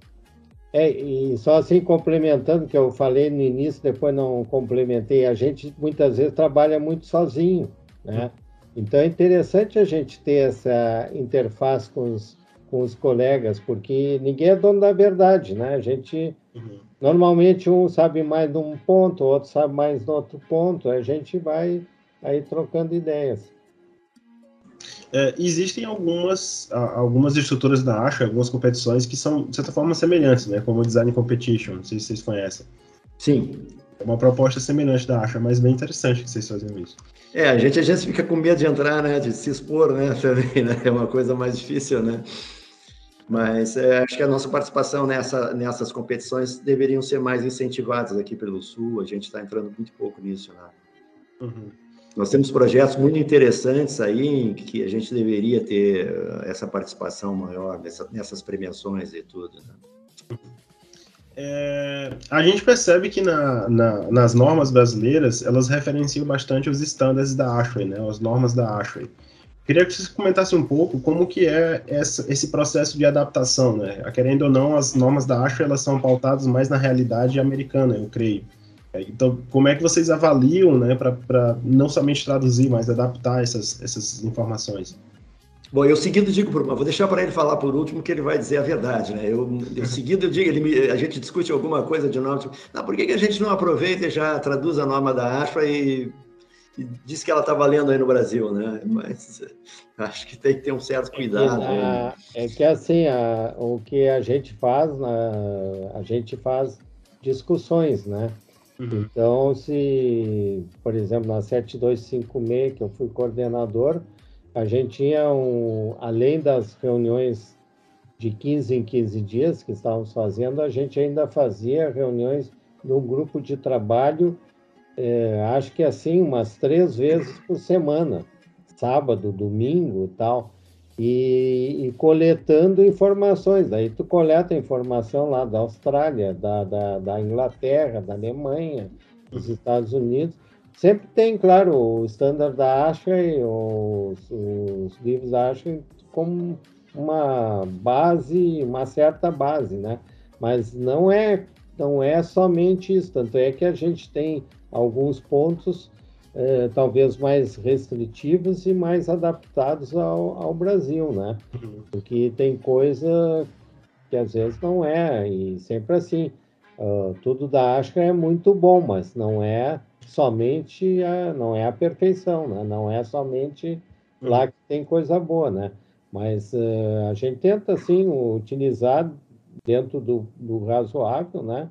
É, e só assim complementando que eu falei no início, depois não complementei, a gente muitas vezes trabalha muito sozinho, né? Então é interessante a gente ter essa interface com os, com os colegas, porque ninguém é dono da verdade, né? A gente uhum. Normalmente um sabe mais de um ponto, outro sabe mais de outro ponto, a gente vai aí trocando ideias. É, existem algumas, algumas estruturas da ASHA, algumas competições que são, de certa forma, semelhantes, né? Como o Design Competition, não sei se vocês conhecem. Sim. É uma proposta semelhante da ASHA, mas bem interessante que vocês fazem isso. É, a gente, a gente fica com medo de entrar, né? De se expor, né? Também, né? É uma coisa mais difícil, né? Mas é, acho que a nossa participação nessa, nessas competições deveriam ser mais incentivadas aqui pelo Sul. A gente está entrando muito pouco nisso, né? Uhum. Nós temos projetos muito interessantes aí em que a gente deveria ter eh, essa participação maior nessa, nessas premiações e tudo. Né? É, a gente percebe que na, na, nas normas brasileiras elas referenciam bastante os estándares da Ashway, né, as normas da Ashway. Queria que você comentasse um pouco como que é essa, esse processo de adaptação, né? Querendo ou não, as normas da ASHA, elas são pautadas mais na realidade americana, eu creio. Então, como é que vocês avaliam, né, para não somente traduzir, mas adaptar essas, essas informações? Bom, eu seguido digo, por, vou deixar para ele falar por último, que ele vai dizer a verdade, né? Eu, eu eu digo, ele, a gente discute alguma coisa de norma, tipo, não, por que, que a gente não aproveita e já traduz a norma da ASFA e, e diz que ela está valendo aí no Brasil, né? Mas acho que tem que ter um certo cuidado. É que, é que assim, a, o que a gente faz, a gente faz discussões, né? Uhum. Então, se, por exemplo, na 7256, que eu fui coordenador, a gente tinha, um, além das reuniões de 15 em 15 dias que estávamos fazendo, a gente ainda fazia reuniões no grupo de trabalho, é, acho que assim, umas três vezes por semana, sábado, domingo e tal, e, e, coletando informações. Daí tu coleta informação lá da Austrália, da, da, da Inglaterra, da Alemanha, dos Estados Unidos, Sempre tem, claro, o standard da Asha e os, os livros da Asha como uma base, uma certa base, né? Mas não é, não é somente isso, tanto é que a gente tem alguns pontos eh, talvez mais restritivos e mais adaptados ao, ao Brasil, né? Porque tem coisa que às vezes não é, e sempre assim. Uh, tudo da Asha é muito bom, mas não é somente a, não é a perfeição, né? Não é somente lá uhum. que tem coisa boa, né? Mas uh, a gente tenta, assim, utilizar dentro do, do razoável, né?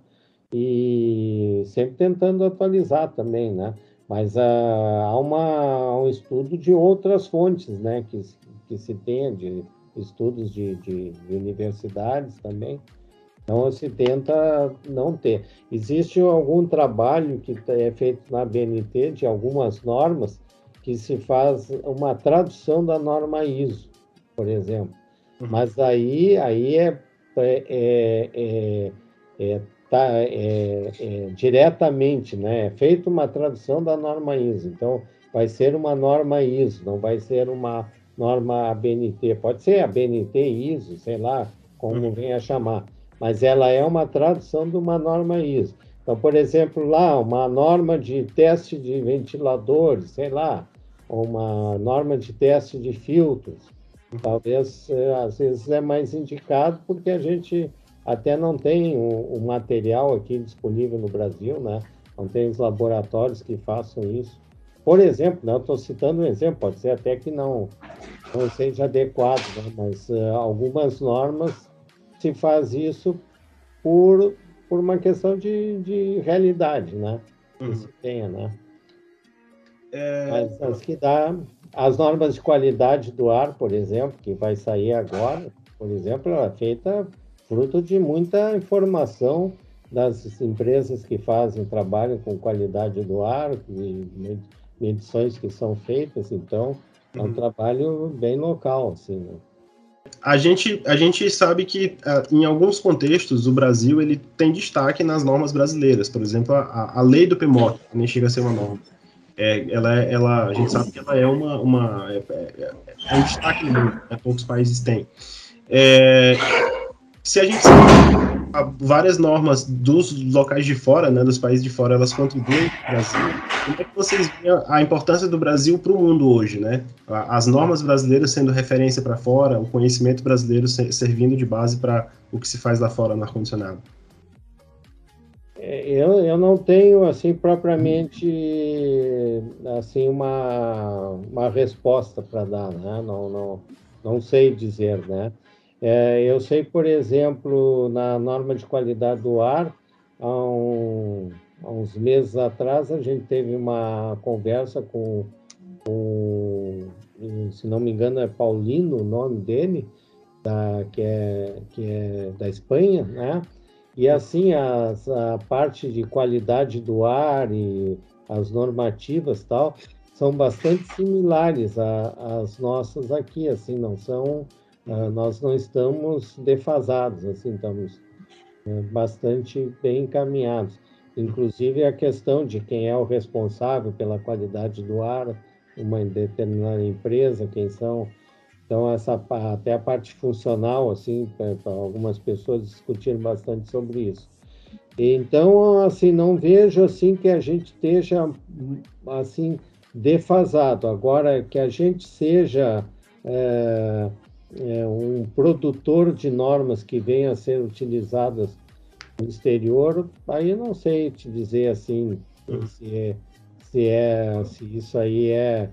E sempre tentando atualizar também, né? Mas uh, há uma, um estudo de outras fontes, né? Que, que se tem, de estudos de, de, de universidades também, então, se tenta não ter. Existe algum trabalho que é feito na BNT de algumas normas que se faz uma tradução da norma ISO, por exemplo. Uhum. Mas aí, aí é, é, é, é, tá, é, é diretamente, né? É feita uma tradução da norma ISO. Então, vai ser uma norma ISO, não vai ser uma norma ABNT. Pode ser a BNT ISO, sei lá, como uhum. venha a chamar mas ela é uma tradução de uma norma ISO. Então, por exemplo, lá, uma norma de teste de ventiladores, sei lá, uma norma de teste de filtros, talvez, é, às vezes, é mais indicado, porque a gente até não tem o, o material aqui disponível no Brasil, né? Não tem os laboratórios que façam isso. Por exemplo, né, eu estou citando um exemplo, pode ser até que não, não seja adequado, né? mas uh, algumas normas se faz isso por, por uma questão de, de realidade, né? Que uhum. se tenha, né? É... Mas as que dá, as normas de qualidade do ar, por exemplo, que vai sair agora, por exemplo, ela é feita fruto de muita informação das empresas que fazem trabalho com qualidade do ar, medições que são feitas, então é um uhum. trabalho bem local, assim, né? a gente, a gente sabe que uh, em alguns contextos o Brasil ele tem destaque nas normas brasileiras. Por exemplo, a, a lei do PMOC, que nem chega a ser uma norma. É, ela, é, ela, a gente sabe que ela é uma, uma é, é, é um destaque né? poucos países têm. É, se a gente sabe várias normas dos locais de fora, né, dos países de fora, elas contribuem para o Brasil. Como é que vocês veem a importância do Brasil para o mundo hoje, né? As normas brasileiras sendo referência para fora, o conhecimento brasileiro servindo de base para o que se faz lá fora no ar-condicionado. É, eu, eu não tenho, assim, propriamente, assim, uma, uma resposta para dar, né? Não, não, não sei dizer, né? É, eu sei, por exemplo, na norma de qualidade do ar, há, um, há, uns meses atrás, a gente teve uma conversa com, com se não me engano, é Paulino o nome dele, da, que, é, que é da Espanha, né? E assim, as, a parte de qualidade do ar e as normativas tal são bastante similares às nossas aqui, assim, não são uh, nós não estamos defasados, assim, estamos uh, bastante bem encaminhados. Inclusive a questão de quem é o responsável pela qualidade do ar uma determinada empresa, quem são. Então, essa, até a parte funcional, assim, algumas pessoas discutiram bastante sobre isso. Então, assim, não vejo assim que a gente esteja assim defasado. Agora, que a gente seja é, é, um produtor de normas que venham a ser utilizadas no exterior, aí não sei te dizer assim se é, se, é, se isso aí é,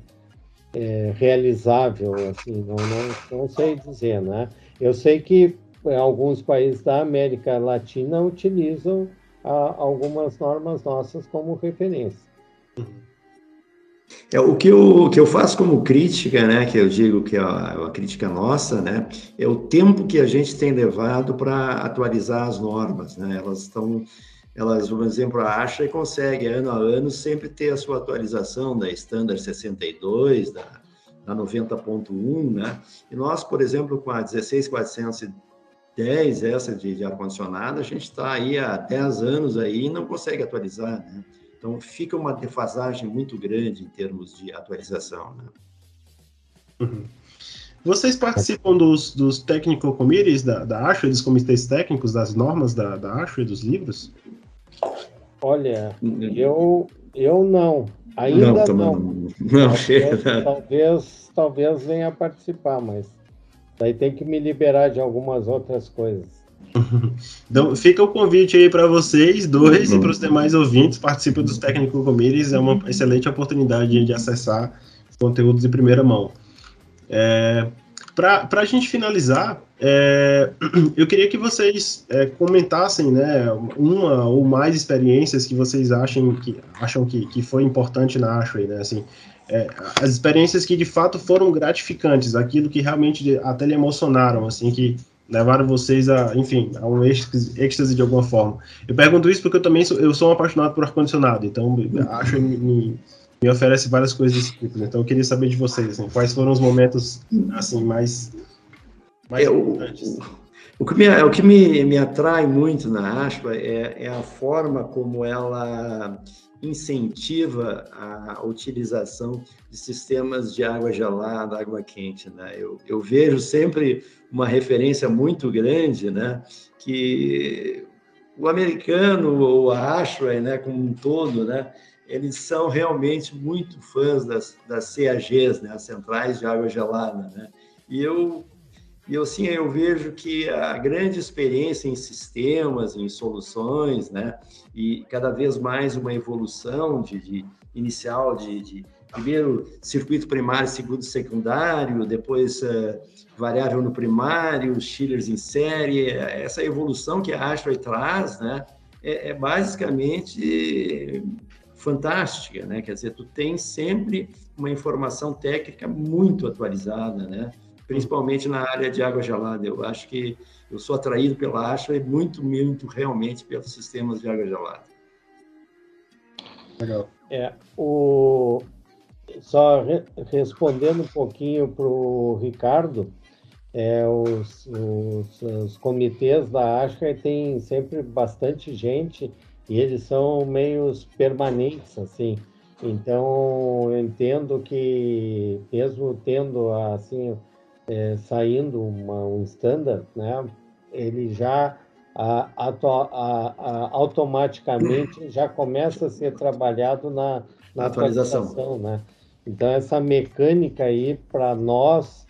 é realizável, assim, não, não, não sei dizer, né? Eu sei que alguns países da América Latina utilizam a, algumas normas nossas como referência. É, o, que eu, o que eu faço como crítica, né, que eu digo que é uma crítica nossa, né, é o tempo que a gente tem levado para atualizar as normas. Né, elas estão elas, por exemplo, a Asha consegue, ano a ano, sempre ter a sua atualização da Standard 62, da, da 90.1, né? E nós, por exemplo, com a 16410, essa de, de ar-condicionado, a gente está aí há 10 anos aí e não consegue atualizar, né? Então, fica uma defasagem muito grande em termos de atualização, né? Uhum. Vocês participam dos, dos technical committees da, da ASHA, dos comitês técnicos das normas da, da ASHA e dos livros? Olha, eu, eu não. Ainda não. Não, não. Talvez, talvez, talvez venha participar, mas daí tem que me liberar de algumas outras coisas. Então, fica o convite aí para vocês dois e para os demais ouvintes, participem dos Technical Committees, é uma excelente oportunidade de acessar conteúdos de primeira mão. É, para a gente finalizar, é, eu queria que vocês é, comentassem né, uma ou mais experiências que vocês acham que, acham que, que foi importante na Ashway, né? Assim, é, as experiências que de fato foram gratificantes, aquilo que realmente até lhe emocionaram, assim, que levaram vocês a, enfim, a um êxtase, de alguma forma. Eu pergunto isso porque eu também sou, eu sou um apaixonado por ar-condicionado, então acho me, me oferece várias coisas desse tipo. Né? Então eu queria saber de vocês, assim, quais foram os momentos assim mais, mais é, importantes. O, o, que, me, o que me, me atrai muito na Aspa é, é a forma como ela incentiva a utilização de sistemas de água gelada, água quente. Né? Eu, eu vejo sempre uma referência muito grande, né? que o americano ou a Ashway, né, como um todo, né, eles são realmente muito fãs das, das CAGs, né, as centrais de água gelada, né? E eu, eu assim, eu vejo que a grande experiência em sistemas, em soluções, né, e cada vez mais uma evolução de, de inicial de, de, primeiro circuito primário, segundo secundário, depois uh, variável no primário, chillers em série, essa evolução que a Ashway traz, né, é, é basicamente fantástica, né? Quer dizer, tu tem sempre uma informação técnica muito atualizada, né? Principalmente na área de água gelada. Eu acho que eu sou atraído pela Asha e muito, muito realmente pelos sistemas de água gelada. Legal. É, o... Só re... respondendo um pouquinho para o Ricardo, é, os, os, os, comitês da ASHA tem sempre bastante gente e eles são meios permanentes, assim. Então, eu entendo que, mesmo tendo, assim, é, saindo uma, um standard, né, ele já a, a, a, automaticamente já começa a ser trabalhado na, na atualização. atualização, né? Então, essa mecânica aí, para nós,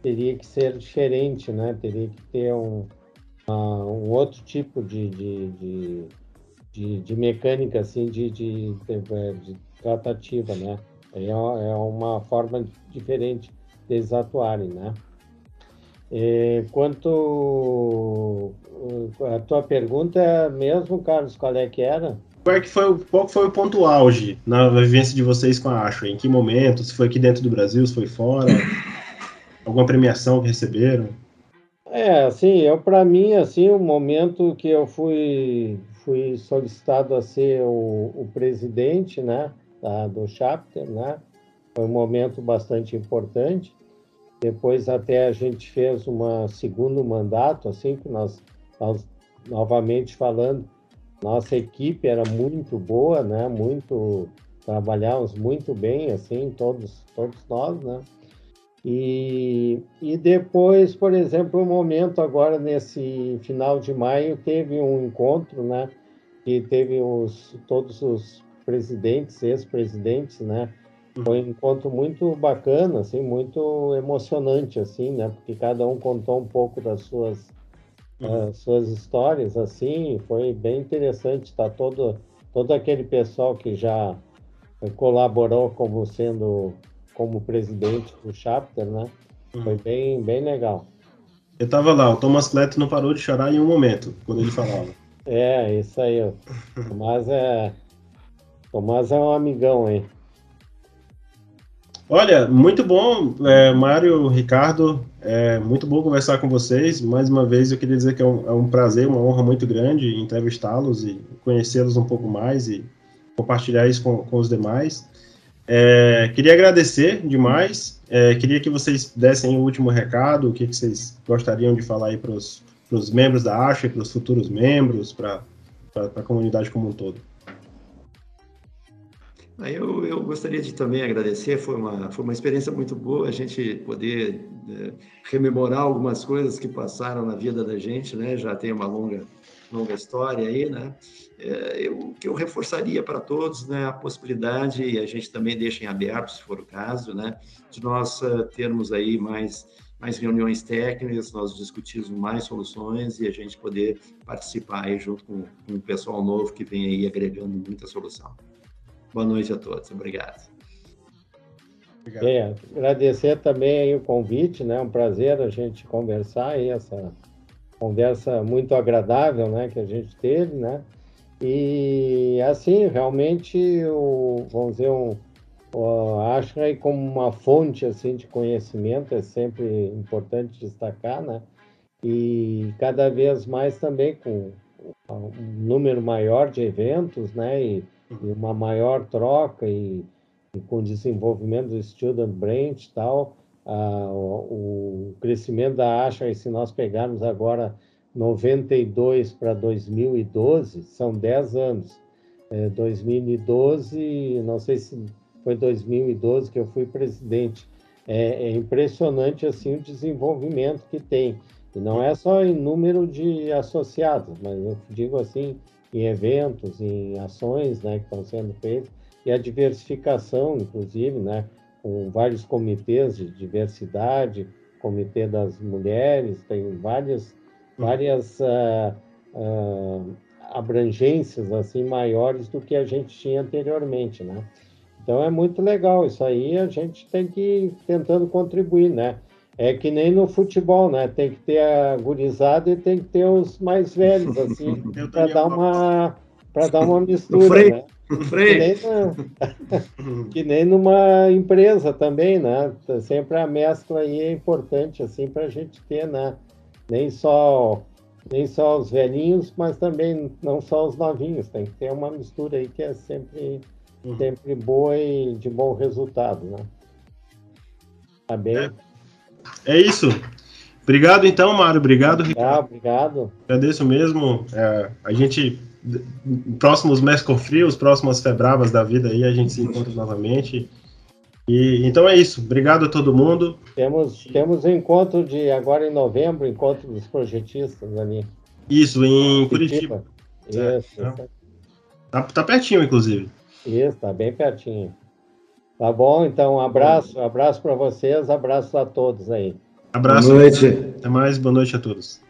teria que ser diferente, né? Teria que ter um, um outro tipo de, de, de de, de mecânica, assim, de, de, de, de tratativa, né? É, é uma forma diferente deles atuarem, né? E quanto a tua pergunta mesmo, Carlos, qual é que era? Qual, é que foi, qual foi o ponto auge na vivência de vocês com a Ashway? Em que momento? Se foi aqui dentro do Brasil, se foi fora? Alguma premiação que receberam? É, assim, eu para mim, assim, o momento que eu fui fui solicitado a ser o, o presidente, né, da, do chapter, né, foi um momento bastante importante. Depois até a gente fez uma segundo mandato, assim que nós, nós novamente falando, nossa equipe era muito boa, né, muito trabalhamos muito bem, assim, todos, todos nós, né? E, e depois, por exemplo, o um momento agora, nesse final de maio, teve um encontro, né? Que teve os, todos os presidentes, ex-presidentes, né? Foi um encontro muito bacana, assim, muito emocionante, assim, né? Porque cada um contou um pouco das suas, uhum. uh, suas histórias, assim, foi bem interessante, tá todo, todo aquele pessoal que já colaborou como sendo como presidente do chapter, né? Foi bem, bem legal. Eu tava lá, o Thomas Cleto não parou de chorar em um momento, quando ele falava. É, isso aí. O Tomás é, Tomás é um amigão aí. Olha, muito bom, é, Mário, Ricardo, é muito bom conversar com vocês. Mais uma vez, eu queria dizer que é um, é um prazer, uma honra muito grande entrevistá-los e conhecê-los um pouco mais e compartilhar isso com, com os demais. É, queria agradecer demais. É, queria que vocês dessem o último recado, o que, que vocês gostariam de falar aí para os membros da ASHA, para os futuros membros, para a comunidade como um todo. Eu, eu gostaria de também agradecer, foi uma, foi uma experiência muito boa a gente poder é, rememorar algumas coisas que passaram na vida da gente, né? Já tem uma longa longa história aí, né? É, eu, que eu reforçaria para todos, né, a possibilidade, e a gente também deixa em aberto, se for o caso, né, de nós uh, termos aí mais, mais reuniões técnicas, nós discutirmos mais soluções e a gente poder participar aí junto com, com o pessoal novo que vem aí agregando muita solução. Boa noite a todos, obrigado. Obrigado. É, agradecer também aí o convite, né? Um prazer a gente conversar aí essa conversa muito agradável, né, que a gente teve, né? E assim, realmente, o, vamos dizer, um, acho que como uma fonte assim de conhecimento é sempre importante destacar, né? E cada vez mais também com um número maior de eventos, né? E, e uma maior troca e, e, com desenvolvimento do Student Branch e tal, ah, o, o, crescimento da Asha, e se nós pegarmos agora 92 para 2012, são 10 anos. É, 2012, não sei se foi 2012 que eu fui presidente. É, é, impressionante assim o desenvolvimento que tem. E não é só em número de associados, mas eu digo assim, em eventos, em ações né, que estão sendo feitas, e a diversificação, inclusive, né, com vários comitês de diversidade, comitê das mulheres, tem várias, várias uh, uh, abrangências assim maiores do que a gente tinha anteriormente, né? Então é muito legal isso aí, a gente tem que ir tentando contribuir, né? É que nem no futebol, né? Tem que ter a gurizada e tem que ter os mais velhos, assim, para dar uma para dar uma mistura, né? Que nem, na, que nem numa empresa também, né? Sempre a mescla aí é importante, assim, para a gente ter, né? Nem só, nem só os velhinhos, mas também não só os novinhos. Tem que ter uma mistura aí que é sempre, uhum. sempre boa e de bom resultado, né? Tá bem? É, é isso. Obrigado, então, Mário. Obrigado, Ricardo. Ah, obrigado. Agradeço mesmo. É, a gente próximos Mescofrios, próximas Febravas da vida aí, a gente se encontra novamente. E, então é isso. Obrigado a todo mundo. Temos, temos o encontro de agora em novembro, encontro dos projetistas ali. Isso, em Curitiba. Curitiba. Isso. É, tá, tá pertinho, inclusive. Isso, tá bem pertinho. Tá bom, então um abraço, um abraço para vocês, abraço a todos aí. Abraço. Boa noite. Até mais, boa noite a todos.